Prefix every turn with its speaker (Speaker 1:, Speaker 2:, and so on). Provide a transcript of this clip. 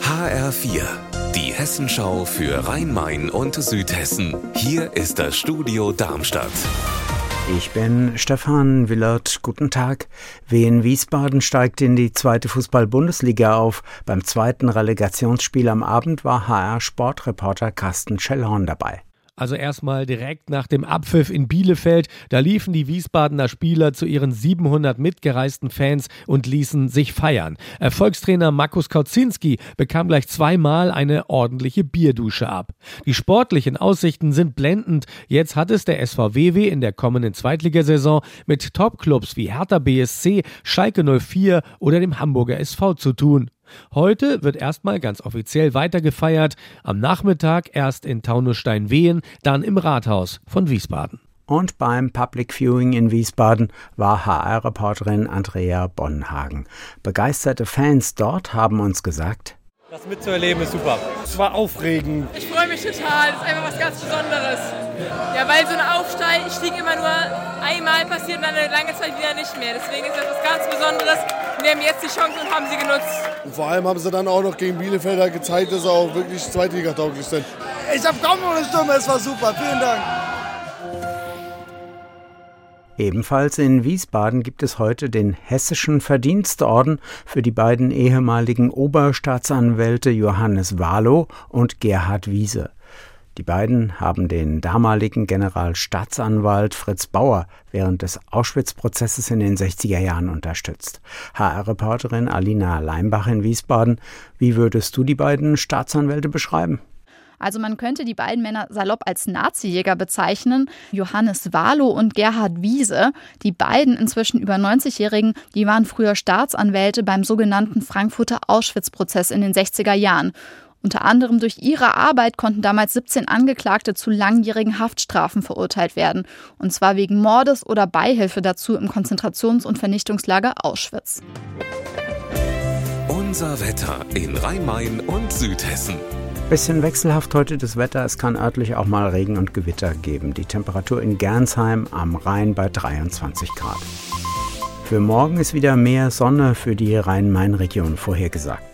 Speaker 1: HR4, die Hessenschau für Rhein-Main und Südhessen. Hier ist das Studio Darmstadt.
Speaker 2: Ich bin Stefan Willert. Guten Tag. Wien Wiesbaden steigt in die zweite Fußball-Bundesliga auf. Beim zweiten Relegationsspiel am Abend war HR-Sportreporter Carsten Schellhorn dabei.
Speaker 3: Also erstmal direkt nach dem Abpfiff in Bielefeld, da liefen die Wiesbadener Spieler zu ihren 700 mitgereisten Fans und ließen sich feiern. Erfolgstrainer Markus Kauzinski bekam gleich zweimal eine ordentliche Bierdusche ab. Die sportlichen Aussichten sind blendend. Jetzt hat es der SVWW in der kommenden Zweitligasaison mit Topclubs wie Hertha BSC, Schalke 04 oder dem Hamburger SV zu tun. Heute wird erstmal ganz offiziell weitergefeiert, am Nachmittag erst in Taunusstein-Wehen, dann im Rathaus von Wiesbaden.
Speaker 2: Und beim Public Viewing in Wiesbaden war HR-Reporterin Andrea Bonhagen. Begeisterte Fans dort haben uns gesagt,
Speaker 4: das mitzuerleben ist super.
Speaker 5: Es war aufregend.
Speaker 6: Ich freue mich total. Das ist einfach was ganz Besonderes. Ja, weil so ein Aufstieg immer nur einmal passiert und dann eine lange Zeit wieder nicht mehr. Deswegen ist das was ganz Besonderes. Wir haben jetzt die Chance und haben sie genutzt.
Speaker 5: Und vor allem haben sie dann auch noch gegen Bielefelder gezeigt, dass sie auch wirklich Zweitligatauglich sind.
Speaker 7: Ich habe kaum noch eine Stimme. Es war super. Vielen Dank.
Speaker 2: Ebenfalls in Wiesbaden gibt es heute den Hessischen Verdienstorden für die beiden ehemaligen Oberstaatsanwälte Johannes Wahlow und Gerhard Wiese. Die beiden haben den damaligen Generalstaatsanwalt Fritz Bauer während des Auschwitz-Prozesses in den 60er Jahren unterstützt. HR-Reporterin Alina Leimbach in Wiesbaden, wie würdest du die beiden Staatsanwälte beschreiben?
Speaker 8: Also man könnte die beiden Männer salopp als Nazi-Jäger bezeichnen. Johannes Wahlow und Gerhard Wiese, die beiden inzwischen über 90-Jährigen, die waren früher Staatsanwälte beim sogenannten Frankfurter Auschwitz-Prozess in den 60er Jahren. Unter anderem durch ihre Arbeit konnten damals 17 Angeklagte zu langjährigen Haftstrafen verurteilt werden. Und zwar wegen Mordes oder Beihilfe dazu im Konzentrations- und Vernichtungslager Auschwitz.
Speaker 1: Unser Wetter in Rhein-Main und Südhessen.
Speaker 2: Bisschen wechselhaft heute das Wetter. Es kann örtlich auch mal Regen und Gewitter geben. Die Temperatur in Gernsheim am Rhein bei 23 Grad. Für morgen ist wieder mehr Sonne für die Rhein-Main-Region vorhergesagt.